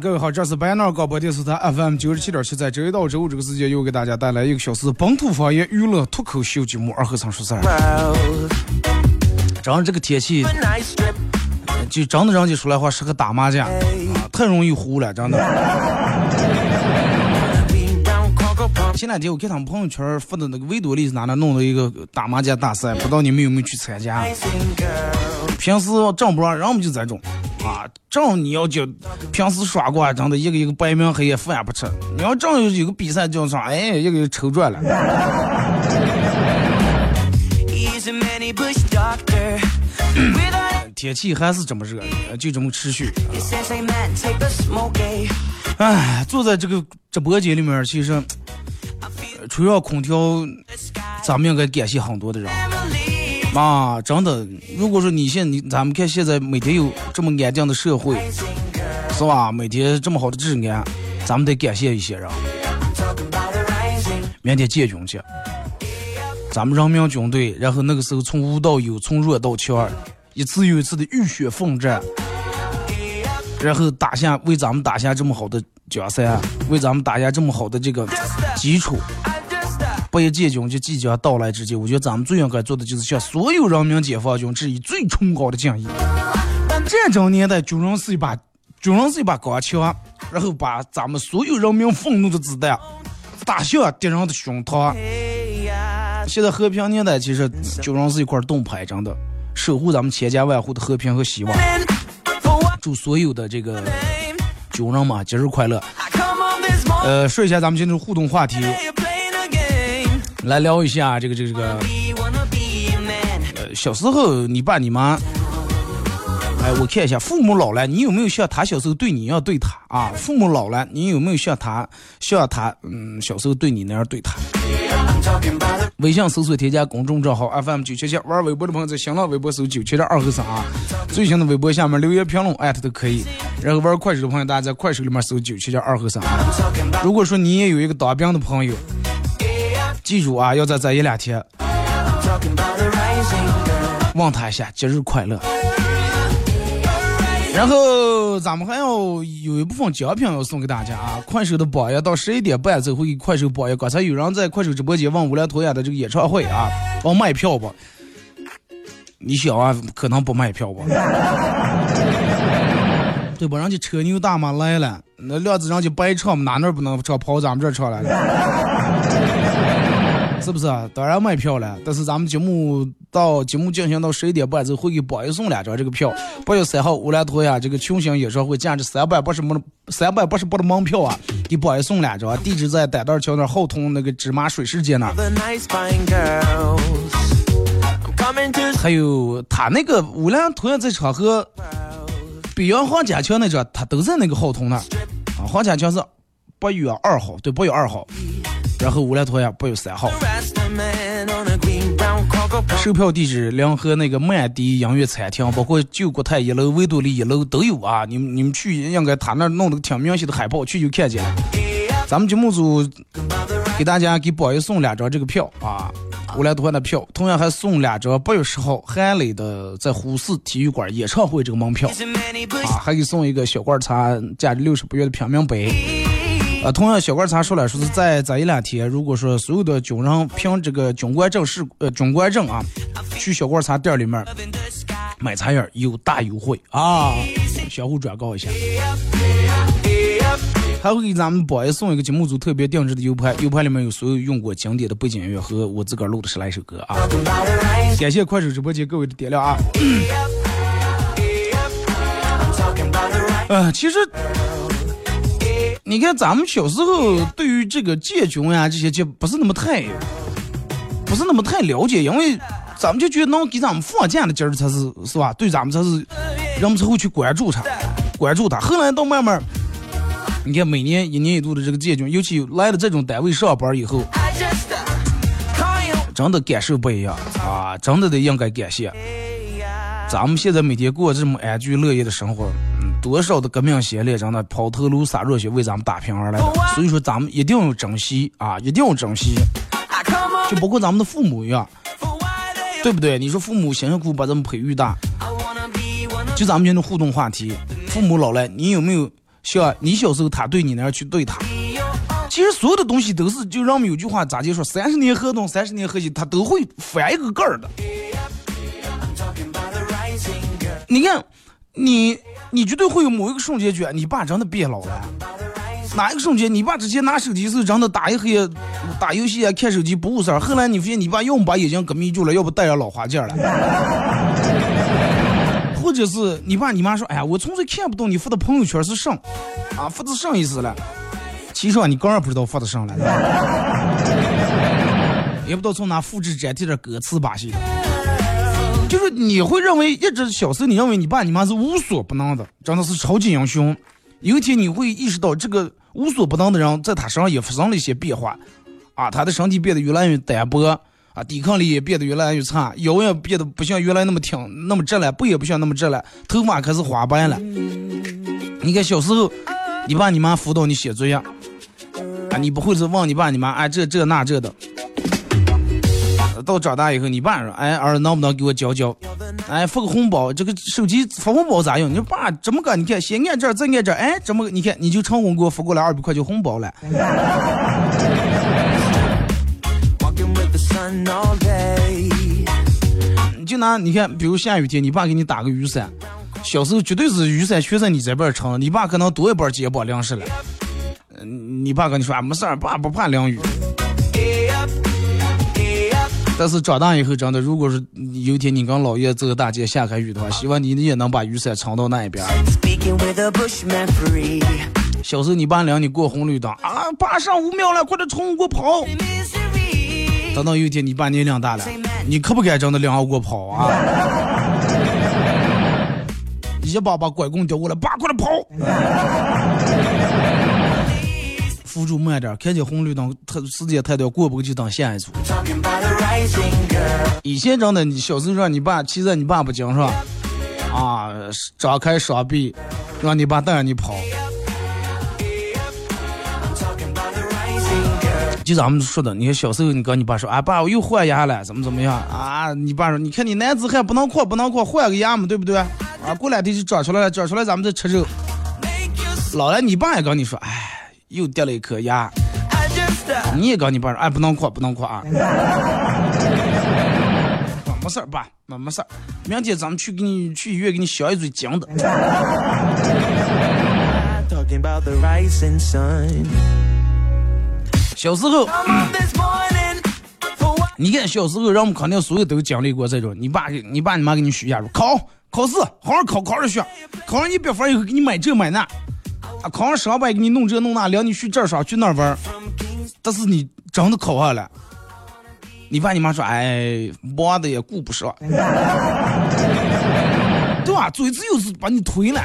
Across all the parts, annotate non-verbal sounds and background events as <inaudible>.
各位好，这是白闹广播电视台 FM 九十七点七，在周一到周五这个时间又给大家带来一个小时本土方言娱乐脱口秀节目《二和尚说事儿》。真这个天气，就真的让你说来话适合打麻将啊，太容易糊了，真的。前两天我看他们朋友圈发的那个维多利是哪哪弄的一个打麻将大赛，不知道你们有没有去参加？平时挣不上，人们就这种。啊，正你要就平时耍过，真的一个一个白名黑夜饭不吃。你要正有个比赛叫上，哎，一个抽赚了。天气还是这么热，就这么持续。哎，坐在这个直播间里面，其实除了空调，咱们应该感谢很多的人。啊，真的，如果说你现你咱们看现在每天有这么安静的社会，是吧？每天这么好的治安，咱们得感谢一些人。明天建军去，咱们人民军队，然后那个时候从无到有，从弱到强，一次又一次的浴血奋战，然后打下为咱们打下这么好的江山，为咱们打下这么好的这个基础。八一建军就即将到来之际，我觉得咱们最应该做的就是向所有人民解放军致以最崇高的敬意。战争年代，军人是一把军人是一把钢枪，然后把咱们所有人民愤怒的子弹打向敌人的胸膛。现在和平年代，其实军人是一块盾牌，真的守护咱们千家万户的和平和希望。祝所有的这个军人们节日快乐。呃，说一下咱们今天互动话题。来聊一下这个这个这个，呃，小时候你爸你妈，哎，我看一下，父母老了，你有没有像他小时候对你一样对他啊？父母老了，你有没有像他像他嗯小时候对你那样对他？微信搜索添加公众账号 FM 九七七，玩微博的朋友在新浪微博搜九七点二和三啊，最新的微博下面留言评论艾特都可以。然后玩快手的朋友，大家在快手里面搜九七点二和三。如果说你也有一个当兵的朋友。记住啊，要在这一两天问他一下节日快乐。然后咱们还要有一部分奖品要送给大家啊！快手的榜样到十一点半之后给快手榜样。刚才有人在快手直播间问无聊头演的这个演唱会啊，帮卖票不？你想啊，可能不卖票吧？<laughs> 对吧？人家车牛大妈来了，那料子人家白唱，哪哪不能唱，跑咱们这唱来了。是不是啊？当然卖票了，但是咱们节目到节目进行到十一点半之后，会给榜一送两张这个票。八月三号乌兰托娅这个群星演唱会，价值三百八十门三百八十八的门票啊，给榜一送两张。地址在丹道桥那后通那个芝麻水世界那。还有他那个乌兰托娅在场和北洋黄家桥那张，他都在那个后通那。啊，黄家桥是八月二号，对，八月二号。然后乌兰托娅八月三号，售票地址联合那个曼迪音乐餐厅，包括旧国泰一楼、维多利一楼都有啊。你们你们去，应该他那弄的挺明显的海报，去就看见了。咱们节目组给大家给宝爷送两张这个票啊，乌兰托娅的票，同样还送两张八月十号韩磊的在呼市体育馆演唱会这个门票啊，还给送一个小罐茶，价值六十八元的平民杯。啊，同样小官查说了，说是在这一两天，如果说所有的军人凭这个军官证是呃军官证啊，去小官茶店里面买茶叶有大优惠啊，相互转告一下。还会给咱们宝爷送一个节目组特别定制的 U 盘，U 盘里面有所有用过经典的背景音乐和我自个儿录的十来首歌啊。感谢快手直播间各位的点亮啊。呃，其实你看咱们小时候对于这个建军呀这些就不是那么太，不是那么太了解，因为咱们就觉得能给咱们放假的劲儿才是是吧？对咱们才是人们才会去关注他，关注他。后来到慢慢。你看，每年一年一度的这个建军，尤其来了这种单位上班以后，真的感受不一样啊！真的得应该感谢。咱们现在每天过这么安居乐业的生活，多少的革命先烈真的抛头颅洒热血为咱们打拼而来的。所以说，咱们一定要珍惜啊，一定要珍惜。就包括咱们的父母一样，对不对？你说父母辛辛苦苦把咱们培育大，就咱们今天互动话题，父母老了，你有没有？像你小时候，他对你那样去对他，其实所有的东西都是，就让我们有句话咋就说，三十年河东，三十年河西，他都会翻一个个儿的。你看，你你绝对会有某一个瞬间觉得你爸真的变老了。哪一个瞬间，你爸之前拿手机时真的打一黑，打游戏啊，看手机不误事儿。后来你发现你爸要么把眼睛给眯住了，要不戴上老花镜了。<laughs> 或者是你爸你妈说，哎呀，我纯粹看不懂你发的朋友圈是啥，啊，发的啥意思了？其实啊，你刚然不知道发的啥了，<laughs> 也不知道从哪复制粘贴的歌词把戏。就是你会认为一直小时候你认为你爸你妈是无所不能的，真的是超级英雄。有一天你会意识到，这个无所不能的人在他身上也发生了一些变化，啊，他的身体变得越来越单薄。啊，抵抗力也变得越来越差，腰也变得不像原来那么挺那么直了，背也不像那么直了，头发开始花白了。你看小时候，你爸你妈辅导你写作业，啊，你不会是问你爸你妈，哎，这这那这的。到长大以后，你爸说，哎，儿子能不能给我教教？哎，发个红包，这个手机发红包咋用？你爸这么个，你看先按这，再按这，哎，这么你看你就成功给我发过来二百块钱红包了。就拿你看，比如下雨天，你爸给你打个雨伞，小时候绝对是雨伞全在你这边撑，你爸可能多一半肩膀凉湿了。嗯，你爸跟你说啊，没事儿，爸不怕凉雨。但是长大以后，真的，如果是有一天你跟姥爷走大街下开雨的话，希望你也能把雨伞撑到那一边。小时候你爸领你过红绿灯啊，爸上五秒了，快点冲给我跑。等到有一天你爸年龄大了，你可不敢真的领我跑啊！一把把拐棍丢过来，爸，快点跑！辅助慢点，看见红绿灯，他时间太短，过不过去等下一组。以前真的，你小时候让你爸骑在你爸不经上，啊，张开双臂，让你爸带着你跑。就咱们说的，你看小时候，你跟你爸说，啊爸，我又换牙了，怎么怎么样啊？你爸说，你看你男子汉不能哭，不能哭，换个牙嘛，对不对？啊，过两天就长出来了，长出来咱们再吃肉。老了，你爸也跟你说，哎，又掉了一颗牙。你也跟你爸说，哎，不能哭，不能哭啊。没事儿，爸，没没事儿，明天咱们去给你去医院给你镶一嘴金的。小时候，你看小时候，人们肯定所有都经历过这种。你爸、你爸、你妈给你许下说考考试，好好考，考上学，考上一百分以后给你买这买那，啊，考上上班给你弄这弄那，领你去这儿耍去那儿玩。但是你真的考上了，你爸你妈说，哎，忙的也顾不上，<laughs> 对吧？嘴子又是把你推了。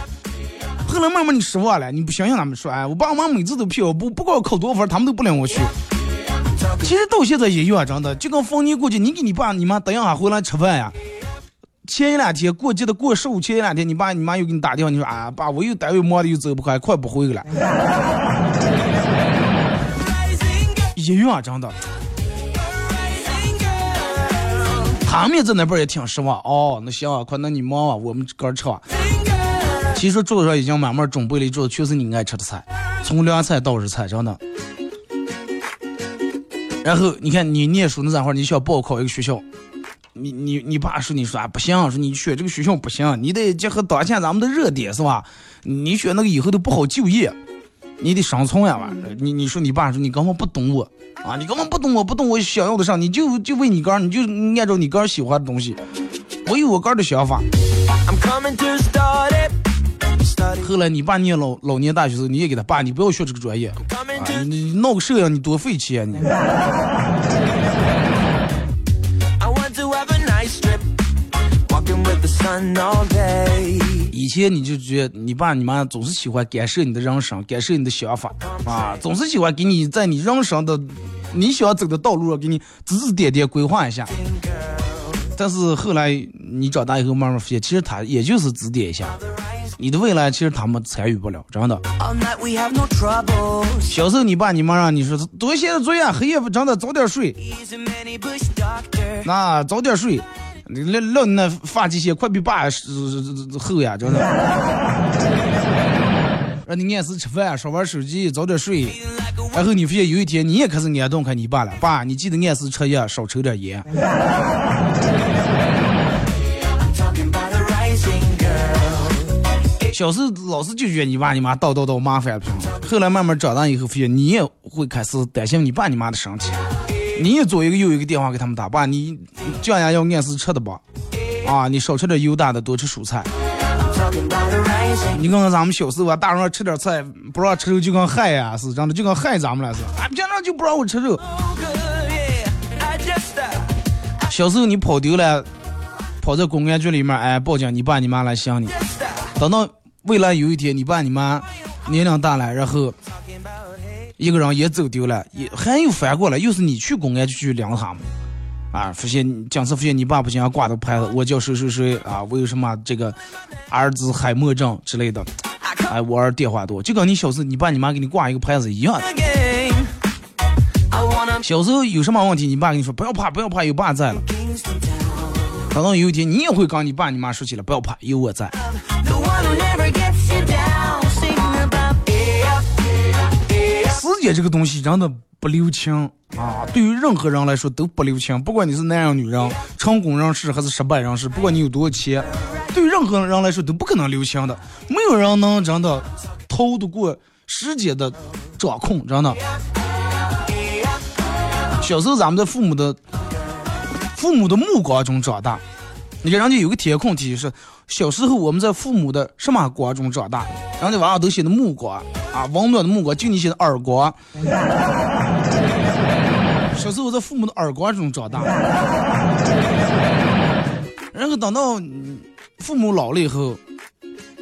后来慢慢你失望了，你不相信他们说，哎，我爸我妈每次都骗我，不不管我考多少分，他们都不领我去。其实到现在也样，真的，就跟逢年过节，你给你爸你妈等一下回来吃饭呀。前一两天过节的过十五，前一两天你爸你妈又给你打电话，你说啊，爸，我又单位忙的又走不开，快不回去了。<laughs> 一样，真的。他们在那边也挺失望。哦，那行啊，快，那你忙啊，我们哥吃吧。其实桌子上已经慢慢准备了一桌子全是你爱吃的菜。从凉菜到日菜，真的。然后你看你念书那会儿，你想报考一个学校，你你你爸说你说啊不行，说你选这个学校不行，你得结合当前咱们的热点是吧？你选那个以后都不好就业，你得生存呀吧？你你说你爸说你根本不懂我啊，你根本不懂我不懂我想要的啥，你就就为你哥，你就按照你哥喜欢的东西，我有我哥的想法。后来你爸念老老年大学时候，你也给他爸，你不要学这个专业，啊，你你闹个摄影，你多费钱你。<laughs> 以前你就觉得你爸你妈总是喜欢干涉你的人生，干涉你的想法啊，总是喜欢给你在你人生的你想走的道路上给你指指点点规划一下。但是后来你长大以后慢慢发现，其实他也就是指点一下。你的未来其实他们参与不了，真的。小时候你爸你妈让你说多写点作业，黑夜不真的早点睡。那早点睡，那那那发际线快比爸厚呀，真的。<laughs> 让你按时吃饭，少玩手机，早点睡。然后你发现有一天你也开始挨动看你爸了，爸，你记得按时吃药，少抽点烟。<laughs> 小时候老是就觉得你爸你妈叨叨叨麻烦，后来慢慢长大以后，发现你也会开始担心你爸你妈的身体，你也左一个右一个电话给他们打，爸，你酱鸭要按时吃的吧？啊，你少吃点油大的，多吃蔬菜。你看看咱们小时候啊，大人吃点菜，不让吃肉就跟害呀，是真的，就跟害咱们了是。俺平常就不让我吃肉。小时候你跑丢了，跑在公安局里面，哎，报警，你爸你妈来想你，等到。未来有一天，你爸你妈年龄大了，然后一个人也走丢了，也还又翻过来，又是你去公安局去领他们，啊，发现讲次发现你爸不行，挂的牌子，我叫谁谁谁啊，我有什么这个儿子海默症之类的，哎，我儿电话多，就跟你小时候你爸你妈给你挂一个牌子一样的。小时候有什么问题，你爸跟你说不要怕，不要怕，有爸在了。等到有一天，你也会跟你爸你妈说起来，不要怕，有我在。间这个东西真的不留情啊！对于任何人来说都不留情，不管你是男人女人，成功人士还是失败人士，不管你有多少钱，对于任何人来说都不可能留情的。没有人能真的逃得过时间的掌控，真的。小时候咱们在父母的父母的目光中长大，你看人家有个填空题是。小时候我们在父母的什么光中长大？人家娃娃都写的目光啊，温暖的目光，就你写的耳光。小时候我在父母的耳光中长大，然后等到父母老了以后，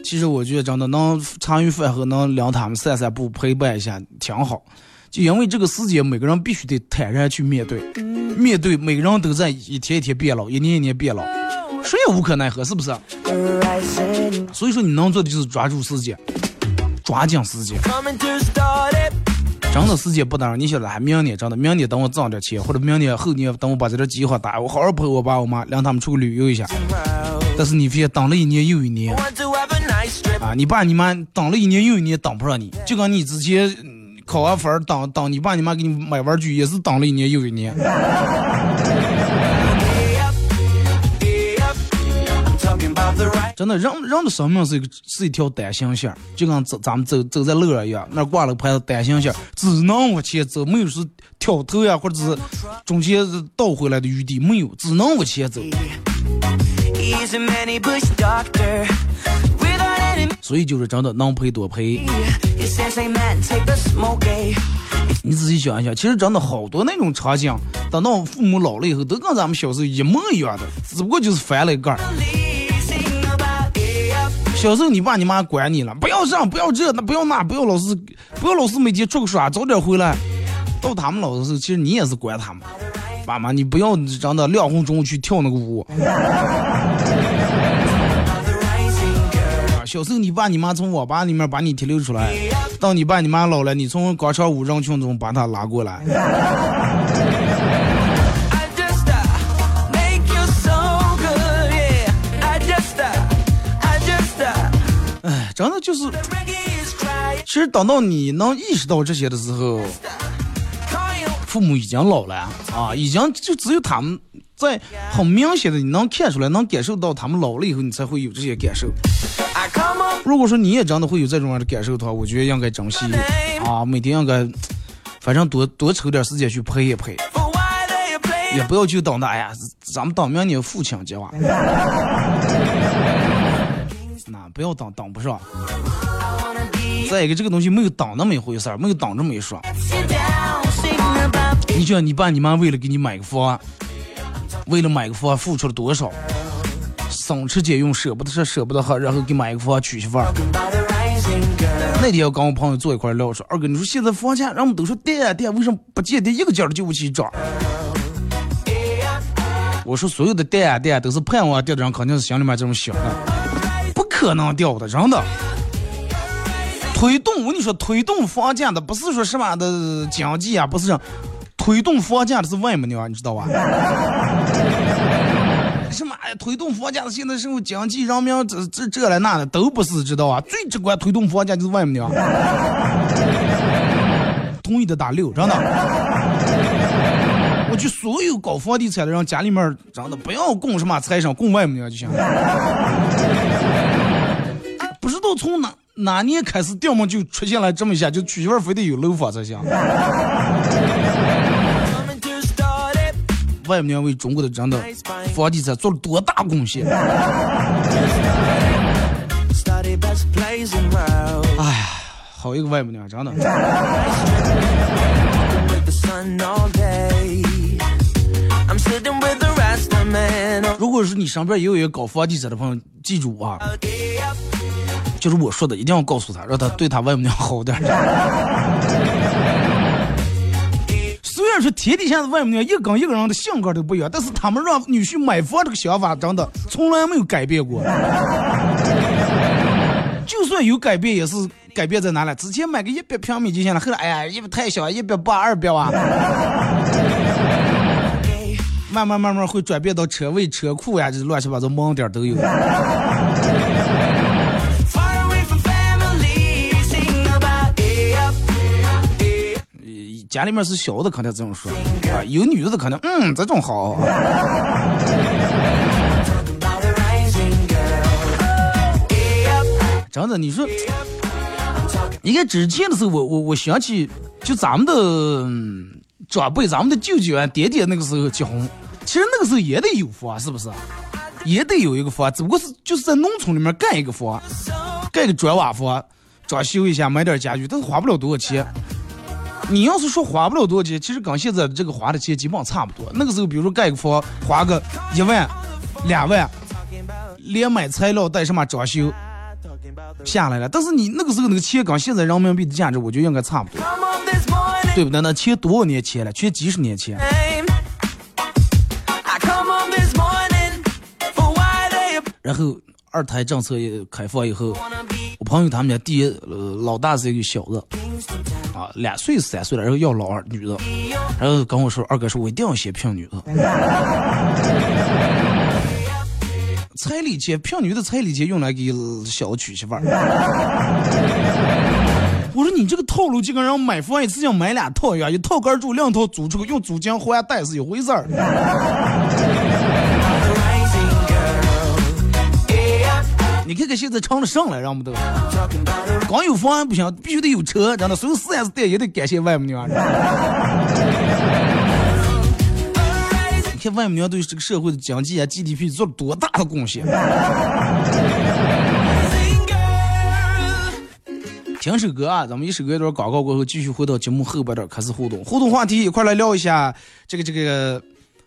其实我觉得真的能茶余饭后能领他们散散步，陪伴一下挺好。就因为这个世界，每个人必须得坦然去面对，面对每个人都在一天一天变老，一年一年变老。谁也无可奈何，是不是？所以说，你能做的就是抓住时间，抓紧时间。真的时间不等人，你晓得？还明年真的，明年等我挣点钱，或者明年后年等我把这点计划打，我好好陪我爸我妈，让他们出去旅游一下。但是你非等了一年又一年，啊，你爸你妈等了一年又一年等不上你，就跟你之前考完分等等你爸你妈给你买玩具也是等了一年又一年。真的，人人的生命是一个是一条单行线，就跟咱咱们走走在路上一样，那挂了个牌子单行线，只能往前走，没有说挑头呀，或者是中间倒回来的余地，没有，只能往前走。所以就是真的能赔多赔。你仔细想一想，其实真的好多那种场景，等到父母老了以后，都跟咱们小时候一模一样的，只不过就是翻了一盖儿。小时候你爸你妈管你了，不要这，不要这，那不要那，不要老是，不要老是每天出去耍，早点回来。到他们老的时候，其实你也是管他们。爸妈，你不要让他亮红中去跳那个舞。小时候你爸你妈从网吧里面把你提溜出来，到你爸你妈老了，你从广场舞人群中把他拉过来。真的就是其实等到你能意识到这些的时候，父母已经老了啊，已经就只有他们在很明显的你能看出来，能感受到他们老了以后，你才会有这些感受。如果说你也真的会有这种样的感受的话，我觉得应该珍惜啊，每天应该，反正多多抽点时间去陪一陪，也不要就等着哎呀，咱们等明年父亲节吧，那不要等等不上。再一个，这个东西没有等那么一回事儿，没有等这么一说。你觉得你爸你妈为了给你买个房，为了买个房付出了多少？省吃俭用，舍不得吃，舍不得喝，然后给买个房娶媳妇儿。那天我跟我朋友坐一块聊，说二哥，你说现在房价，人们都说跌啊跌，为什么不见跌一个劲儿的就不起涨？我说所有的跌啊跌都是盼望跌的人，肯定是心里面这种想的，可能掉的，真的。推动我跟你说，推动房价的不是说什么的经济啊，不是推动房价的是外母娘，你知道吧？<laughs> 什么哎，推动房价的现在什么经济、人民这这这来那的都不是，知道吧？最直观推动房价就是外母娘。同意的打六，真的。我去所有搞房地产的人家里面，真的不要供什么财商，供外母娘就行。不知道从哪。哪年开始，掉毛就出现了这么一下，就娶媳妇非得有楼房才行。外母娘为中国的真的房地产做了多大贡献？哎呀，好一个外母娘，真的。如果是你身边也有一个搞房地产的朋友，记住啊。就是我说的，一定要告诉他，让他对他外母娘好点。<laughs> 虽然说天底下的外母娘一个跟一个人的性格都不一样，但是他们让女婿买房这个想法真的从来没有改变过。<laughs> 就算有改变，也是 <laughs> 改变在哪里？之前买个一百平米就行了，后来哎呀，一百太小，一百八、二百啊。慢慢慢慢会转变到车位、车库呀，这乱七八糟盲点都有。家里面是小的，肯定这么说啊。有女的可能，嗯，这种好。真的，你说，你看之前的时候，我我我想起，就咱们的长辈，咱们的舅舅啊、爹爹那个时候结婚，其实那个时候也得有房，是不是？也得有一个房，只不过是就是在农村里面盖一个房，盖个砖瓦房，装修一下，买点家具，但是花不了多少钱。你要是说花不了多少钱，其实跟现在这个花的钱基本上差不多。那个时候，比如说盖个房，花个一万、两万，连买材料带什么装修下来了。但是你那个时候那个钱跟现在人民币的价值，我觉得应该差不多，对不对？那钱多少年前了？全几十年前。然后二胎政策也开放以后，我朋友他们家第一老大是一个小子。啊，两岁三岁了，然后要老二女的，然后跟我说，二哥说，我一定要先聘女的。彩礼钱，聘女的彩礼钱用来给小娶媳妇儿。我说你这个套路就跟人买房一次性买俩套一样，一套干住，两套租出去，用租金还贷是一回事儿。你看看现在成了上了，让不都。光有房不行，必须得有车，真的。所有四 S 店也得感谢外母娘。你看外母娘对这个社会的经济啊 GDP 做了多大的贡献。听首歌啊，咱们一首歌一段广告过后，继续回到节目后半段开始互动。互动话题一块来聊一下，这个这个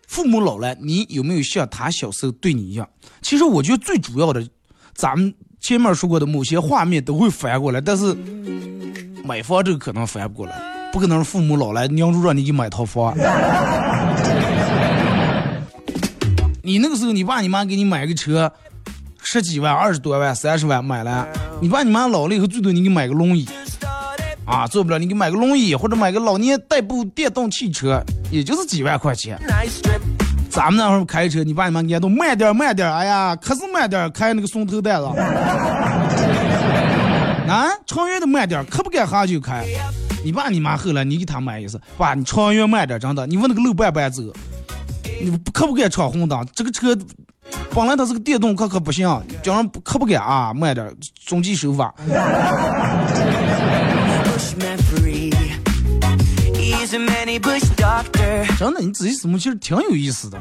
父母老了，你有没有像他小时候对你一样？其实我觉得最主要的。咱们前面说过的某些画面都会翻过来，但是买房这个可能翻不过来，不可能是父母老来娘住让你给买套房。<laughs> 你那个时候，你爸你妈给你买个车，十几万、二十多万、三十万买了，你爸你妈老了以后，最多你给买个轮椅，啊，做不了，你给买个轮椅或者买个老年代步电动汽车，也就是几万块钱。咱们那会儿开车，你爸你妈家都慢点慢点，哎呀，可是慢点，开那个松头带了。<laughs> 啊，长远的慢点，可不敢哈就开。你爸你妈后来你给他买一次，爸，你长远慢点，真的，你问那个路半半走，你可不敢闯红灯？这个车本来它是个电动，可可不行，叫人可不敢啊，慢点，遵纪守法。真的，你仔细琢磨，其实挺有意思的。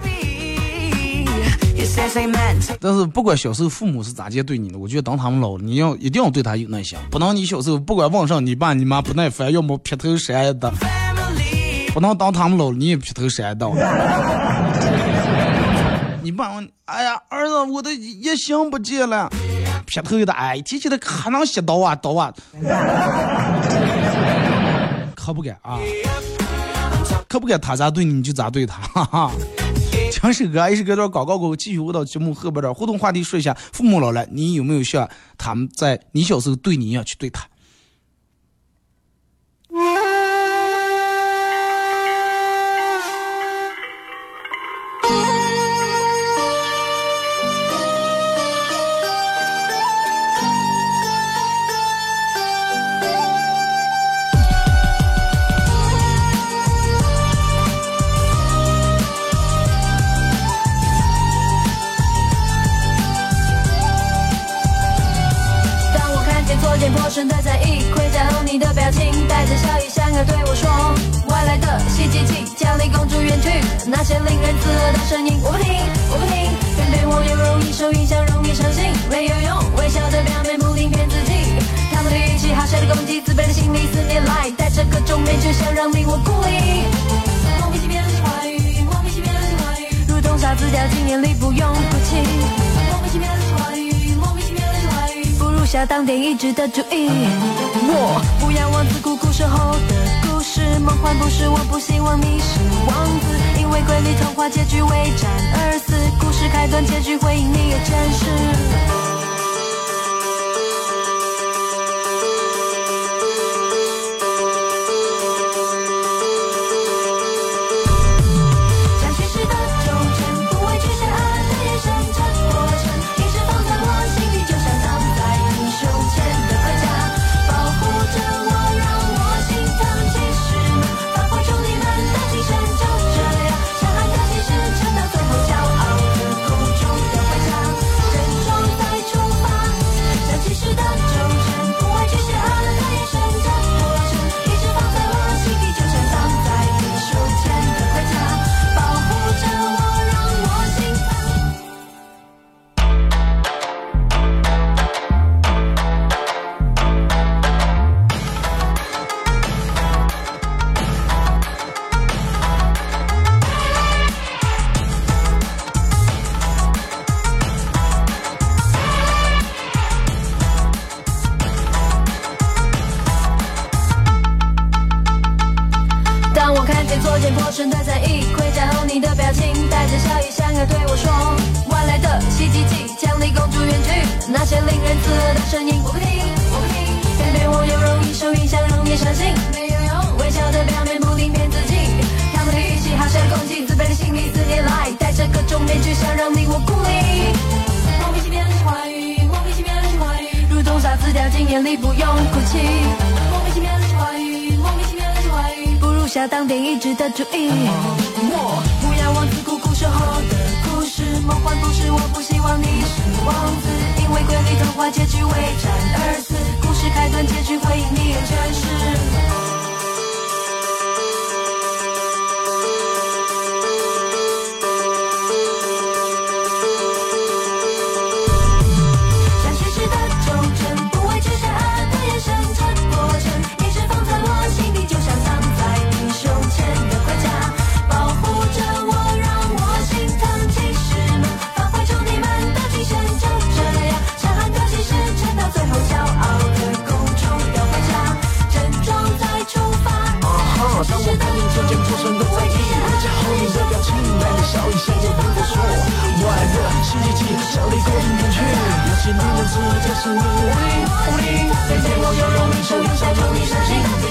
但是不管小时候父母是咋接对你的，我觉得当他们老了，你要一定要对他有耐心。不能你小时候不管往上，你爸你妈不耐烦，要么劈头山的。不能当他们老了，你也劈头山的。<laughs> 你爸问，哎呀，儿子，我的一心不见了，劈头一打，哎，提起来可能写刀啊刀啊，可不敢啊，可不敢他咋对你，你就咋对他，<laughs> 哈哈。强首歌，一首歌段广告过后，继续回到节目后边的互动话题，说一下父母老了，你有没有像他们在你小时候对你一样去对他？对我说：“外来的袭击，请将离公主远去。”那些令人刺耳的声音，我不听，我不听。偏偏我又容易受影响，容易伤心，没有用。微笑的表面，不停骗自己。他们的语气，好笑的攻击，自卑的心理，四年来带着各种面具，想让你我孤立。莫名其妙的话语，莫名其妙的话语，如同傻子掉进眼里，不用哭泣。莫名其妙的话语。当点一致的主意，我不要王子苦苦守候的故事，梦幻不是，我不希望你是王子，因为瑰丽童话结局为战而死，故事开端结局会因你而真实。别相信，没有用。微笑的表面不停骗自己，他们的语气好像攻击，自卑的。心理四年来戴着各种面具，想让你我孤立。莫名其妙的。话语，莫名其妙的。话语，如同傻子掉进眼里，不用哭泣。莫名其妙的。话语，莫名其妙的。话语，不如下当电一直的。注意。我不要王子苦苦守候的故事，梦幻故事，我不希望你是王子，因为瑰丽童话结局为战而死。是开端，结局会因你而真实。剑光闪烁加速无影无每天我有你想起曾经那种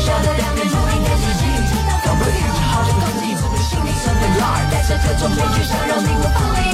生活在的思念它全放下躲的思念它在放大想的夜晚看雨滴落下许下的承诺只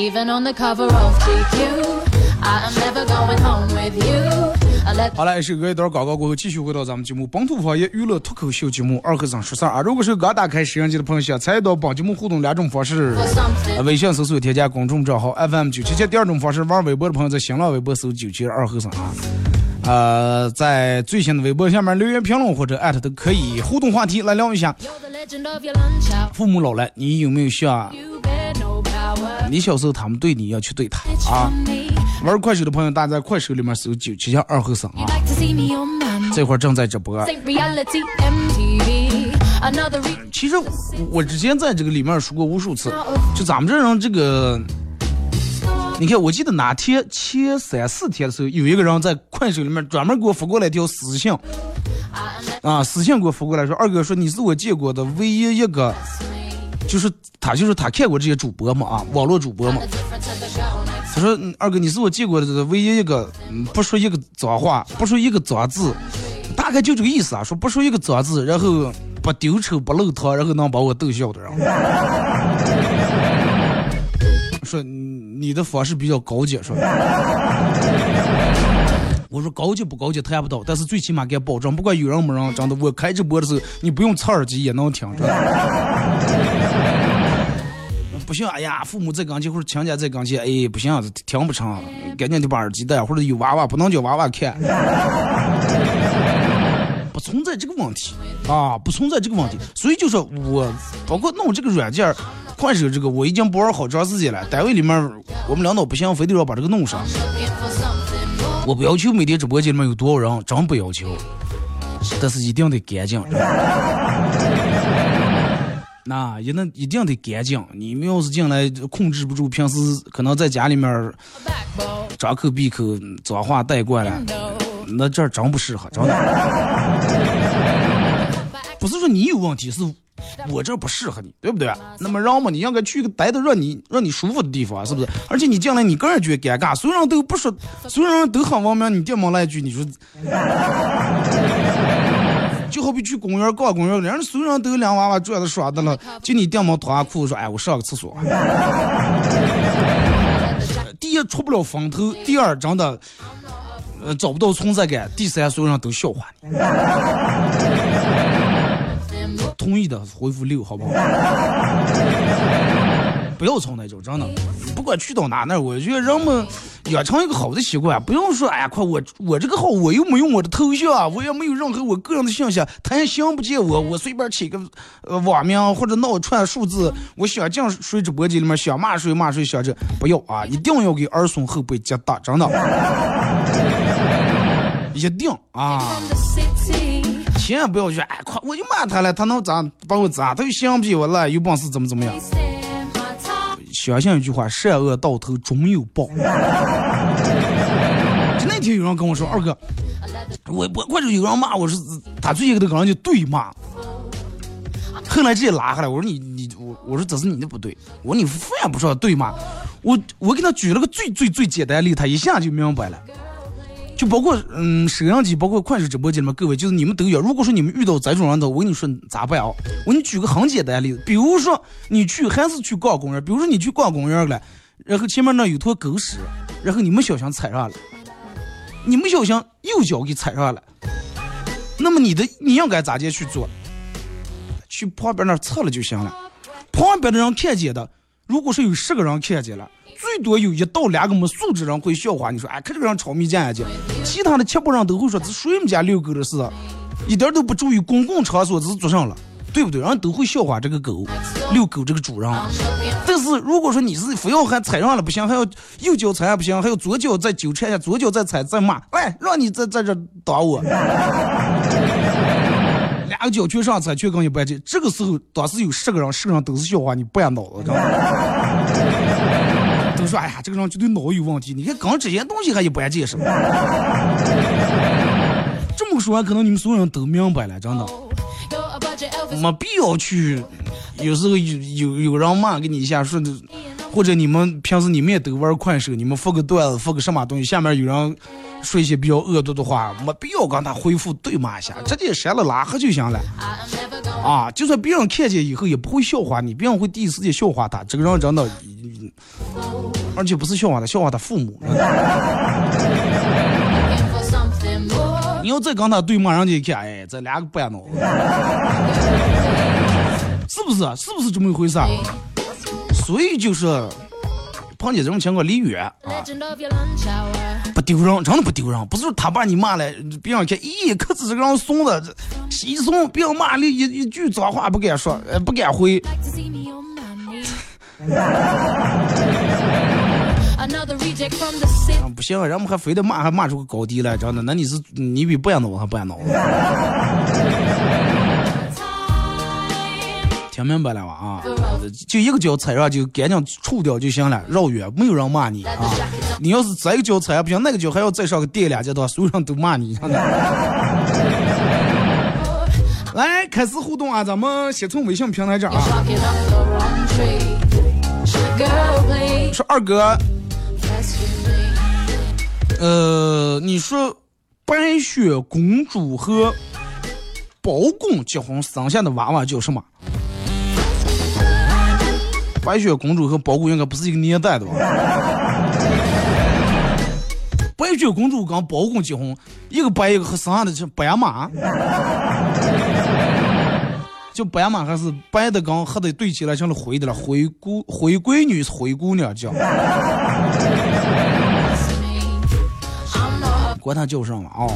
Even on the cover of GQ, I am never going home with you. I let 好了，是隔一段广告过后，继续回到咱们节目本土方言娱乐脱口秀节目《二和尚说事儿》啊。如果是刚打开摄像机的朋友，想参与到本节目互动两种方式：微信搜索添加公众账号 FM 九七七；第二种方式，玩微博的朋友在新浪微博搜九七二和尚啊。呃，在最新的微博下面留言评论或者艾特都可以，互动话题来聊一下。父母老了，你有没有像你小时候他们对你要去对他啊？玩快手的朋友，大家在快手里面搜九七幺二后生啊.这会儿正在直播。其实我之前在这个里面说过无数次，就咱们这人这个，你看，我记得哪天前三四天的时候，有一个人在快手里面专门给我发过来一条私信，啊，私信给我发过来说，二哥说你是我见过的唯一一个，就是他就是他看过这些主播嘛啊，网络主播嘛，他说二哥你是我见过的唯一一个，不说一个脏话，不说一个脏字，大概就这个意思啊，说不说一个脏字，然后不丢丑不露头，然后能把我逗笑的人。<laughs> 说你的方式比较高级，说。我说高级不高级谈不到，但是最起码给保证，不管有人没人，真的，我开直播的时候，你不用插耳机也能听着。不行，哎呀，父母在跟前或者亲家在跟前，哎，不行，听不成，赶紧得把耳机戴，或者有娃娃不能叫娃娃看。<laughs> 不存在这个问题啊，不存在这个问题，所以就说我包括弄这个软件，快手这个我已经不玩好长时间了。单位里面我们领导不行，非得要把这个弄上。我不要求每天直播间里面有多少人，真不要求，但是一定得干净。那一定一定得干净。你们要是进来控制不住，平时可能在家里面张口闭口脏话带惯了，那这儿真不适合，真的。不是说你有问题，是我这不适合你，对不对？那么让嘛，你应该去个待的让你让你舒服的地方，是不是？而且你进来，你个人觉得尴尬，所有人都不说，所有人都很文明，你电门来一句，你说，就好比去公园逛公园，人家所有人都有两娃娃转的耍的了，<laughs> 就你电门脱下裤子说，哎，我上个厕所。<laughs> 第一出不了风头，第二真的，呃，找不到存在感，第三所有人都笑话你。<laughs> 同意的回复六，好不好？不要从那种，真的，不管去到哪那儿，我觉得人们养成一个好的习惯，不用说，哎呀，快我我这个号我又没用我的头像啊，我也没有任何我个人的信息，他也想不见我，我随便起个呃网名或者闹串数字，我想进谁直播间里面想骂谁骂谁，想这不要啊，一定要给儿孙后辈接大，真的，一定啊。千万不要去，哎，快，我就骂他了，他能咋把我咋？他又想不起我了，有本事怎么怎么样？Wasting my time. 相信一句话，善恶到头终有报。就那天有人跟我说，二哥，我我或者有人骂我是他最近跟个人就对骂，后来直接拉下来，我说你你我我说这是你的不对，我说你犯不说对骂。我我给他举了个最最最简单的例，他一下就明白了。就包括嗯，摄像机，包括快手直播间里面各位，就是你们都有。如果说你们遇到这种人的，我跟你说咋办啊？我给你举个很简单的例子，比如说你去还是去逛公园，比如说你去逛公园了，然后前面那有坨狗屎，然后你们小心踩上了，你们小心右脚给踩上了，那么你的你应该咋接去做？去旁边那儿擦了就行了。旁边的人看见的，如果是有十个人看见了。最多有一到两个没素质人会笑话你说，哎，看这个人炒米酱去。其他的七八人都会说，这谁们家遛狗的事，一点都不注意公共场所这是做上了，对不对？人都会笑话这个狗，遛狗这个主人。但是如果说你是非要还踩上了不行，还要右脚踩还不行，还有左脚再纠缠一下，左脚再踩再骂，来，让你在在这打我，<laughs> 两个脚全上踩，全跟你不接。这个时候，当时有十个人，十个人都是笑话你半脑子，知道吗？都说哎呀，这个人绝对脑有问题。你看刚这些东西还一般见识。<laughs> 这么说，可能你们所有人都明白了，真的，没必要去。有时候有有有人骂给你一下，说的，或者你们平时你们也都玩快手，你们发个段子，发个什么东西，下面有人说一些比较恶毒的话，没必要跟他回复对骂一下，直接删了拉黑就行了。啊，就算别人看见以后也不会笑话你，别人会第一时间笑话他。这个人真的。而且不是笑话他，笑话他父母。你要再跟他对骂，人家一看，哎，这两个半脑子，是不是？是不是这么一回事？所以就是碰见这种情况离远啊，不丢人，真的不丢人。不是他把你骂了，别人看，咦，可是这个人怂的，稀松，别人骂你一一句脏话不敢说，呃，不敢回。不行，人们还非得骂，还骂出个高低来，真的。那你是你比不脑还不脑 <laughs> 听明白了吧？啊，就一个脚踩上就赶紧除掉就行了，绕远，没有人骂你啊。你要是这个脚踩不行，那个脚还要再上个垫两脚的话，所有人都骂你。<laughs> 来，开始互动啊！咱们先从微信平台这啊。说二哥，呃，你说白雪公主和包公结婚生下的娃娃叫什么？白雪公主和包公应该不是一个年代的吧？<laughs> 白雪公主跟包公结婚，一个白一个和生下的是白马。就白马还是白的，跟黑的对起来成了灰的了。灰姑灰闺女是灰姑娘叫，管他叫什么啊？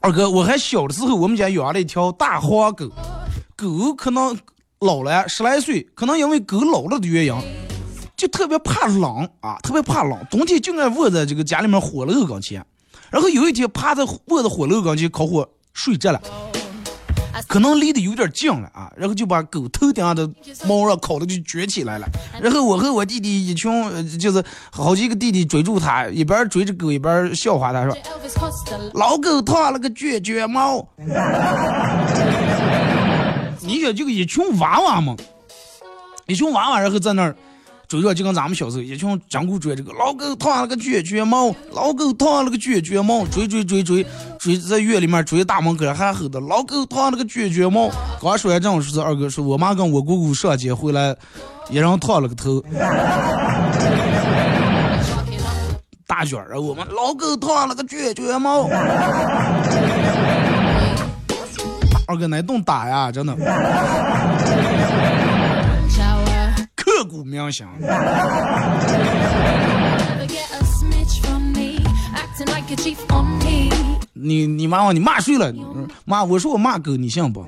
二哥，我还小的时候，我们家养了一条大黄狗，狗可能老了十来岁，可能因为狗老了的原因，就特别怕冷啊，特别怕冷，冬天就爱窝在这个家里面火炉跟前，然后有一天趴在窝在火炉跟前烤火睡着了。可能离得有点近了啊，然后就把狗头顶上的毛啊烤的就卷起来了。然后我和我弟弟一群，就是好几个弟弟追住他，一边追着狗一边笑话他说：“老狗烫了个卷卷毛。<laughs> ”你想就一群娃娃嘛，一群娃娃，然后在那儿。追着就跟咱们小时候一群江湖追这个老狗烫了个卷卷毛，老狗烫了个卷卷毛，追追追追追在院里面追大门口还吼的老狗烫了个卷卷毛。刚说完这种事，二哥说我妈跟我姑姑上街回来，一人烫了个头，大卷儿啊，我们老狗烫了个卷卷毛。二哥那顿打呀，真的。刻骨铭心。你你妈我，你骂谁了？妈我说我骂狗，你信不？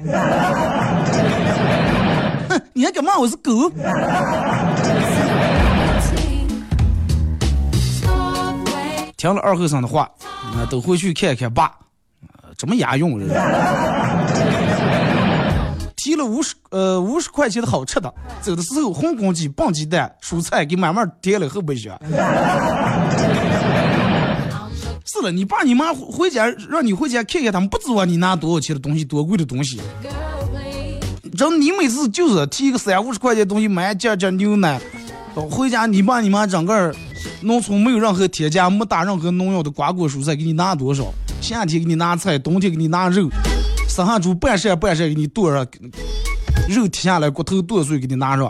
哼，你还敢骂我是狗？听了二后生的话，那都回去看看爸，怎么押韵？提五十呃五十块钱的好吃的，走的时候红公鸡、棒鸡蛋、蔬菜给慢慢叠了后备箱。是了，你爸你妈回家让你回家看看，他们不指望你拿多少钱的东西，多贵的东西。真你每次就是提个三五十块钱东西买件件牛奶，回家你爸你妈整个农村没有任何添加、没打任何农药的瓜果蔬菜给你拿多少？夏天给你拿菜，冬天给你拿肉，生下猪半扇半扇给你剁上，肉剔下来骨头剁碎给你拿上。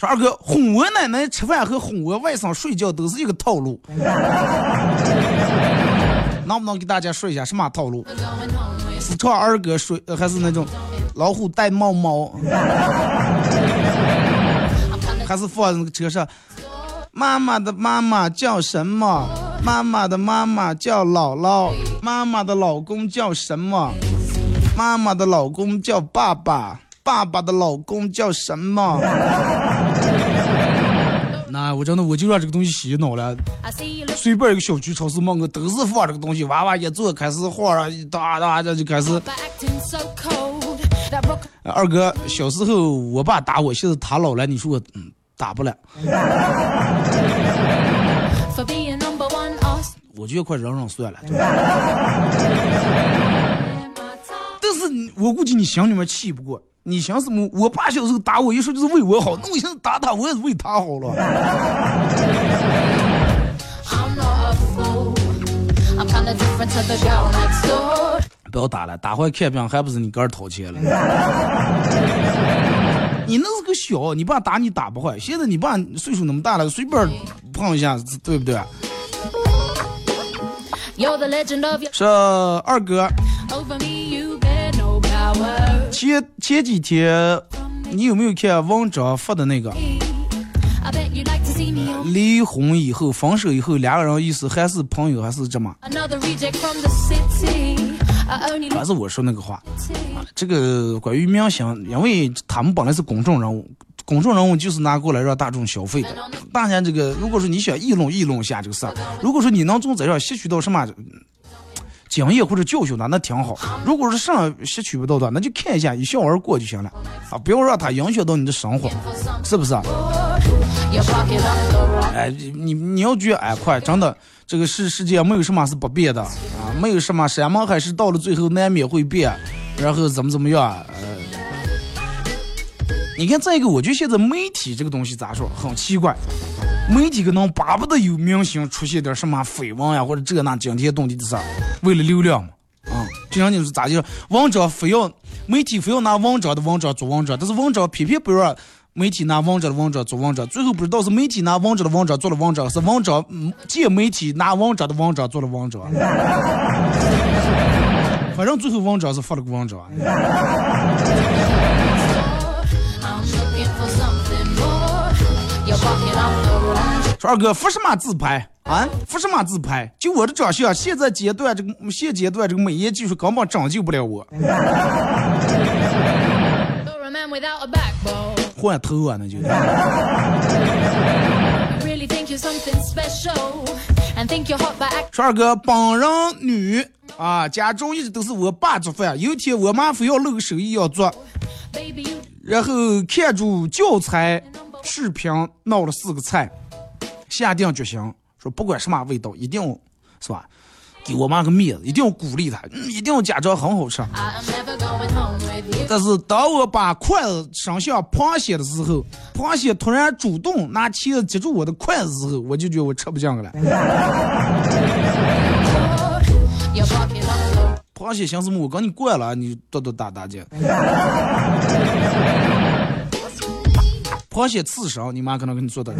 说二哥，哄我奶奶吃饭和哄我外甥睡觉都是一个套路，<laughs> 能不能给大家说一下什么套路？是唱二哥睡，还是那种老虎戴帽帽？<laughs> 还是放在那个车上？妈妈的妈妈叫什么？妈妈的妈妈叫姥姥。妈妈的老公叫什么？妈妈的老公叫爸爸。爸爸的老公叫什么？那我真的我就让这个东西洗脑了。随便一个小区超市门口都是放这个东西，娃娃一坐开始晃啊，哒哒的就开始。二哥，小时候我爸打我，现在他老了，你说我嗯打不了。我觉得快忍忍算了。<laughs> 但是我估计你心里面气不过。你想什么？我爸小时候打我，一说就是为我好，那我现在打他，我也是为他好了。<laughs> 不要打了，打坏看病还不是你个儿掏钱了？<laughs> 你那是个小，你爸打你打不坏。现在你爸岁数那么大了，随便碰一下，对不对？是二哥。前前几天，你有没有看文章发的那个？离婚以后，分手以后，两个人意思还是朋友，还是什么？还是我说那个话。这个关于明星，因为他们本来是公众人物，公众人物就是拿过来让大众消费的。大家这个，如果说你想议论议论一下这个事儿，如果说你能从这上吸取到什么？经验或者教训呢，那挺好。如果是上吸取不到的，那就看一下，一笑而过就行了啊！不要让它影响到你的生活，是不是？哎，你你要觉得哎快，真的，这个世世界没有什么是不变的啊，没有什么山盟海誓到了最后难免会变，然后怎么怎么样？呃，你看再一个，我觉得现在媒体这个东西咋说，很奇怪。媒体可能巴不得有明星出现点什么绯闻呀，或者这那惊天动地的事儿，为了流量嘛，啊，就像你说咋就文章非要媒体非要拿文章的文章做文章，但是文章偏偏不让媒体拿文章的文章做文章，最后不知道是媒体拿文章的文章做了文章，是文章借媒体拿文章的文章做了文章，<laughs> 反正最后文章是发了个文章。<laughs> 说二哥，服什么自拍啊？服什么自拍？就我的长相，现在阶段这个现阶段这个美颜技术根本拯救不了我。<laughs> 换头啊，那就。说二哥，本人女啊，家中一直都是我爸做饭。有一天我妈非要露个手艺要做，然后看住教材。视频闹了四个菜，下定决心说不管什么味道，一定是吧？给我妈个面子，一定要鼓励她，一定要假装很好吃。但是当我把筷子伸向螃蟹的时候，螃蟹突然主动拿钳子接住我的筷子时候，我就觉得我吃不进去了。<laughs> 螃蟹想什么？我跟你过了，你多多打打架。螃蟹刺身，你妈可能给你做的。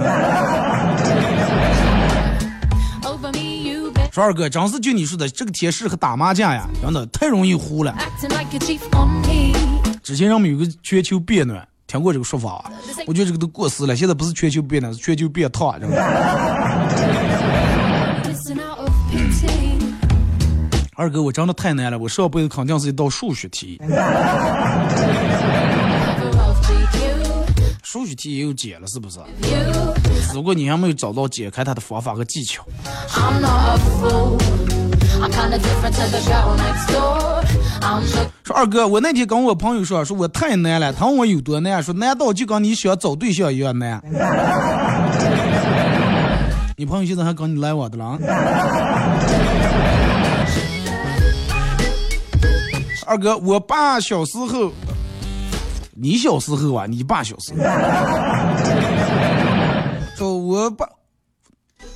说二哥，真是就你说的，这个天适合打麻将呀，真的太容易糊了。之前人们有个全球变暖，听过这个说法？我觉得这个都过时了，现在不是全球变暖，是全球变烫，真的二哥，我真的太难了，我上辈子肯定是一道数学题。数学题也有解了，是不是？如果你还没有找到解开它的方法和技巧。说二哥，我那天跟我朋友说，说我太难了，他问我有多难，说难道就跟你想找对象一样难？<laughs> 你朋友现在还跟你来往的了？二哥，我爸小时候，你小时候啊，你爸小时候，说 <laughs> 我爸，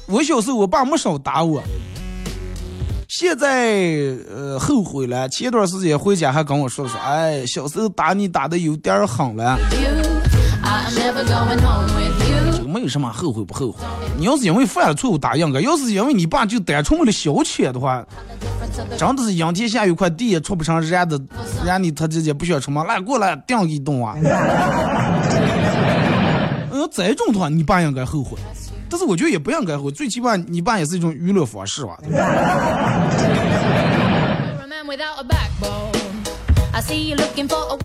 我小时候我爸没少打我，现在呃后悔了。前段时间回家还跟我说说，哎，小时候打你打的有点狠了。You, 没有什么后悔不后悔。你要是因为犯了错误答应该，要是因为你爸就单纯为了消遣的话，真的是阴天下雨块地也出不成人的，人你他直接不需要出门，来过来顶一顿啊。嗯这种的话，你爸应该后悔。但是我觉得也不应该后悔，最起码你爸也是一种娱乐方式吧。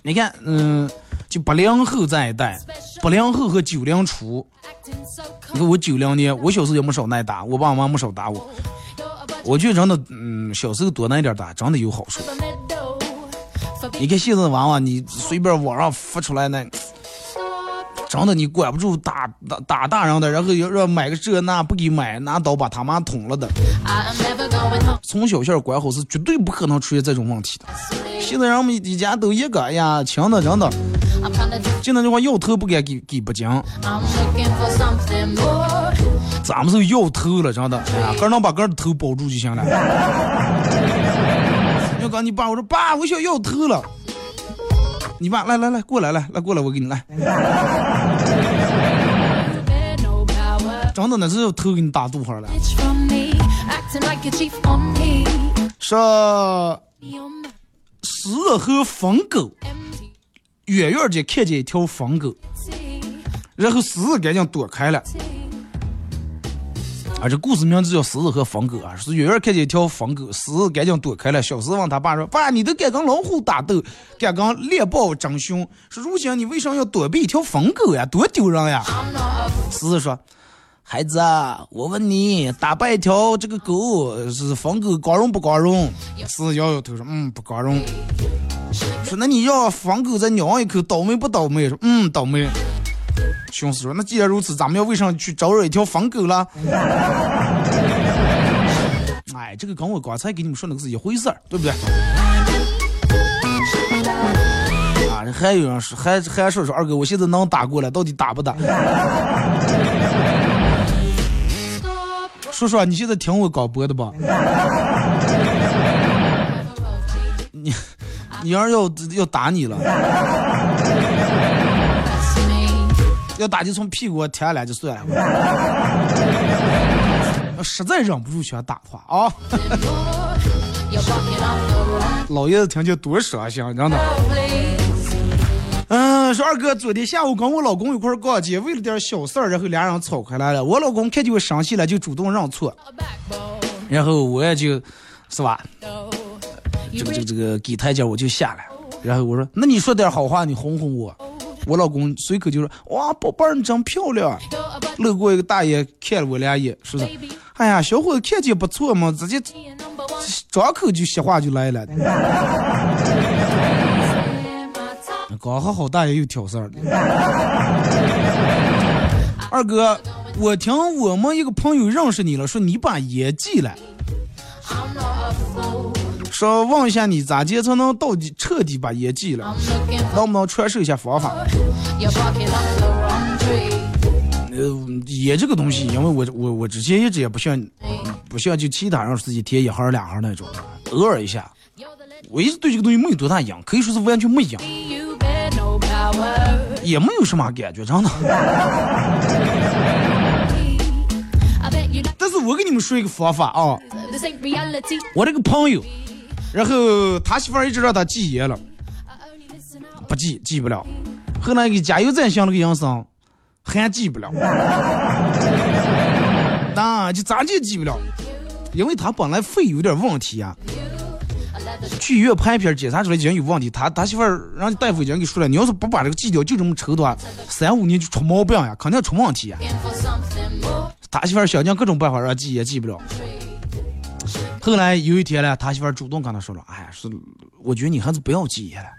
你看，嗯，就八零后这一代，八零后和九零初，你看我九零年，我小时候也没少挨打，我爸妈没少打我。我觉得真的，嗯，小时候多挨点打，真的有好处。你看现在娃娃，你随便网上发出来那，真的你管不住打打打大人的，然后要要买个这那不给买，拿刀把他妈捅了的。从小线管好是绝对不可能出现这种问题的。现在人们一家都一个，哎呀，亲的真的，今天就话要头不敢给给不讲。咱们是要头了真的哎呀哥能把哥的头保住就行了。<laughs> 要搞你爸我说爸我想要头了。你爸来来来过来来来过来我给你来。真的那是要头给你打肚上了。说是和疯狗。远远的看见一条疯狗，然后狮子赶紧躲开了。啊，这故事名字叫《狮子和疯狗》啊，是远远看见一条疯狗，狮子赶紧躲开了。小狮子问他爸说：“爸，你都敢跟老虎打斗，敢跟猎豹争雄，说如今你为什么要躲避一条疯狗呀？多丢人呀！”狮子说：“孩子啊，我问你，打败一条这个狗是疯狗光荣不光荣？”狮子摇摇头说：“嗯，不光荣。”说：“那你让疯狗再咬一口，倒霉不倒霉？”说：“嗯，倒霉。”熊四说：“那既然如此，咱们要为啥去招惹一条疯狗了？” <laughs> 哎，这个跟我刚才给你们说那个是一回事儿，对不对？啊，还有人说，还还说说二哥，我现在能打过来，到底打不打？说说，你现在听我广播的吧？<laughs> 你你要是要要打你了，要打就从屁股贴下来就算了。要实在忍不住想打的话啊 <laughs> 老爷子听见多伤心，真的。说二哥，昨天下午跟我老公一块儿逛街，为了点小事儿，然后俩人吵开来了。我老公看见我生气了，就主动让错，然后我也就，是吧？这个这个这个给台阶我就下来，然后我说，那你说点好话，你哄哄我。我老公随口就说，哇，宝贝儿你真漂亮。路过一个大爷看了我俩一眼，说是.哎呀，小伙子看见不错嘛，直接.张口就说话就来了。刚好好大爷又挑事儿了。<laughs> 二哥，我听我们一个朋友认识你了，说你把烟戒了，说问一下你咋接才能到底彻底把烟戒了，能不能传授一下方法？呃，烟这个东西，因为我我我之前一直也不像不像就其他人自己贴一行两行那种，偶尔一下，我一直对这个东西没有多大瘾，可以说是完全没瘾，也没有什么感觉，真的。<laughs> 但是我给你们说一个方法啊.我这个朋友，然后他媳妇儿一直让他戒烟了。不戒戒不了，后来给加油站想了个营生，还戒不了，<laughs> 那就咋就戒不了？因为他本来肺有点问题啊，去医院拍片检查出来已经有问题，他他媳妇儿让大夫已经给说了，你要是不把这个戒掉，就这么抽的话，三五年就出毛病呀，肯定出问题呀。他媳妇儿想尽各种办法让戒也戒不了。后来有一天呢，他媳妇儿主动跟他说了：“哎呀，是我觉得你还是不要戒烟了。”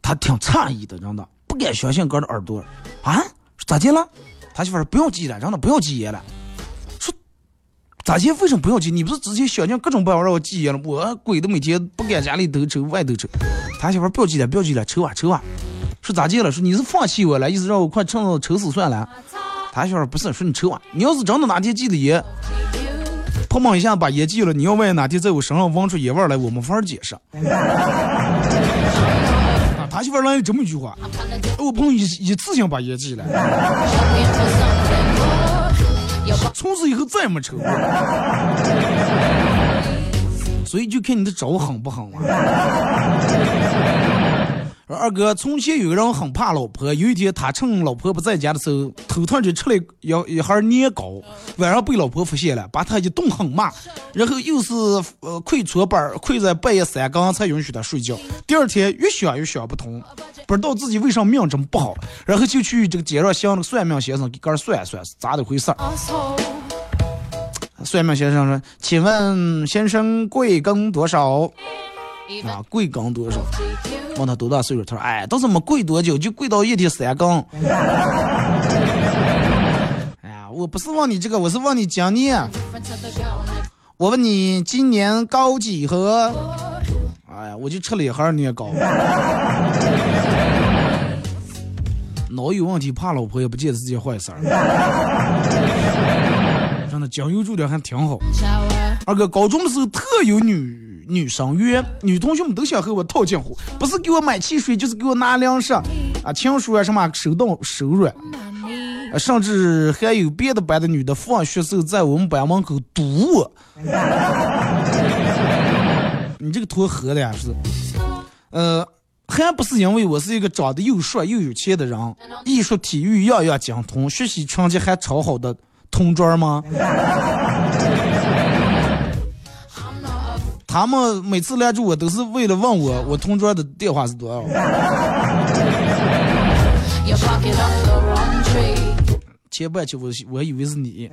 他挺诧异的，真的不敢相信哥的耳朵啊！咋的了？他媳妇儿说不要戒了，真的不要戒烟了。说咋接？为什么不要戒？你不是之前想尽各种办法让我戒烟了？我鬼的每天不敢家里头抽，外头抽。他媳妇儿不要戒了，不要戒了，抽啊抽啊。说咋戒了？说你是放弃我了，意思让我快趁早抽死算了。他媳妇儿不是，说你抽啊。你要是真的哪天戒的烟，砰砰一下把烟戒了，你要万一哪天在我身上闻出烟味来，我没法解释。<laughs> 啊，他媳妇儿来有这么一句话，我朋友一一次性把烟戒了，从此以后再也没抽过。<laughs> 所以就看你的招狠不狠了。二哥，从前有个人很怕老婆，有一天他趁老婆不在家的时候，偷偷就吃了一一盒年糕，晚上被老婆发现了，把他一顿狠骂，然后又是呃跪搓板，跪在半夜三更才允许他睡觉。第二天越想越想不通，不知道自己为啥命这么不好，然后就去这个街上向那个算命先生给个算算是咋的回事儿。算命先生说：“请问先生贵庚多少？啊，贵庚多少？问他多大岁数？他说：哎，都是没贵多久，就贵到一天三更。<laughs> 哎呀，我不是问你这个，我是问你今年。我问你今年高几何？哎呀，我就吃了一盒年糕。脑 <laughs> 有问题，怕老婆也不见得是件坏事儿。真的酱油做的还挺好。二哥高中的时候特有女女生约，女同学们都想和我套近乎，不是给我买汽水，就是给我拿粮食啊、情书啊什么手到手软，啊甚至还有别的班的女的放学时候在我们班门口堵我。你这个托喝的呀是？呃，还不是因为我是一个长得又帅又有钱的人，艺术、体育样样精通，学习成绩还超好的同桌吗？<laughs> 他们每次拦住我都是为了问我我同桌的电话是多少。前半期我我以为是你。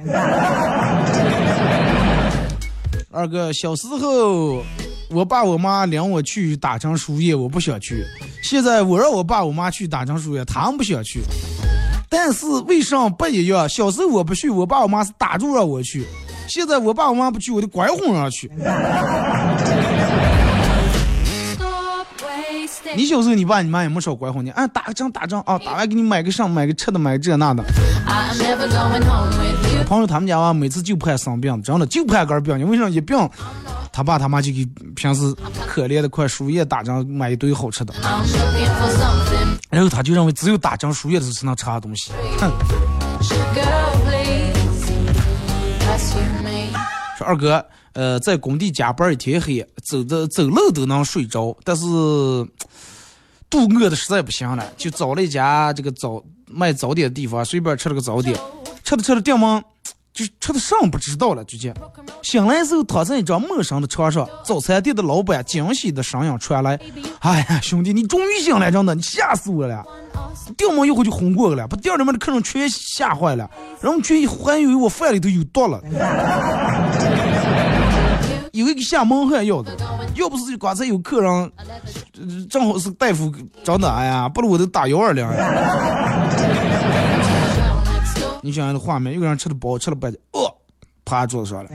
二哥，小时候我爸我妈领我去打成输液，我不想去。现在我让我爸我妈去打成输液，他们不想去。但是为啥不一样？小时候我不去，我爸我妈是打住让我去。现在我爸我妈不去，我就拐哄着去。你小时候你爸你妈也没少管好你，啊打个仗打仗啊，打完给你买个上买个吃的买个这那的。朋友他们家娃每次就怕生病，真的就怕根病，你为啥一病，他爸他妈就给平时可怜的块输液打针买一堆好吃的，然后他就认为只有打针输液的时候才能吃东西，哼。说二哥，呃，在工地加班一天黑，走的走路都能睡着，但是肚饿的实在不行了，就找了一家这个早卖早点的地方，随便吃了个早点，吃着吃着店门就吃的上不知道了，就见醒来时候躺在一张陌生的床上，早餐店的老板惊喜的声音传来：“哎呀，兄弟，你终于醒来，真的，你吓死我了！”店门一会就轰过去了，把店里面的客人全吓坏了，然后全还以为我饭里头有毒了。有一个厦门汉要的，要不是刚才有客人，正好是大夫找的，哎呀，不如我都打幺二零。<laughs> 你想想这画面，一个人吃的饱，吃了半天，哦，趴桌子上了。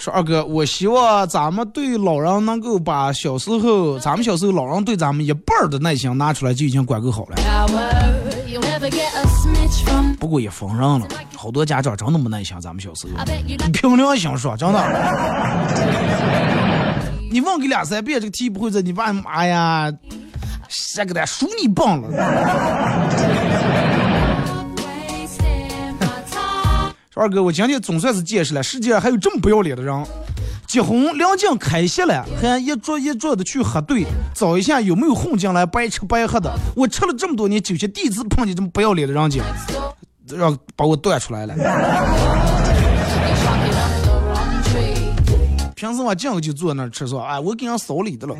说二哥，我希望咱们对老人能够把小时候，咱们小时候老人对咱们一半的耐心拿出来，就已经管够好了。不过也封上了，好多家长真的没耐心。咱们小时候，你凭良心说，真的，你问个两三遍这个题不会做，你爸妈呀，下个蛋数你棒了。二哥，我今天总算是见识了，世界上还有这么不要脸的人。结婚临近开席了，还一桌一桌的去核对，找一下有没有混进来白吃白喝的。我吃了这么多年酒席，第一次碰见这么不要脸的人家，让把我端出来了。平时我进去就坐那儿吃，说哎，我给人扫礼的了。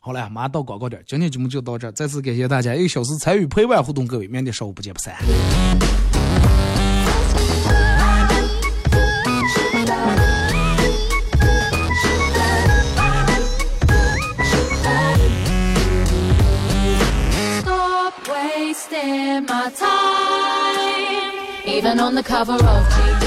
好了，马上到广告点，今天节目就到这儿，再次感谢大家一个小时参与陪伴互动，各位，明天上午不见不散。Stop wasting my time, even on the cover of TV.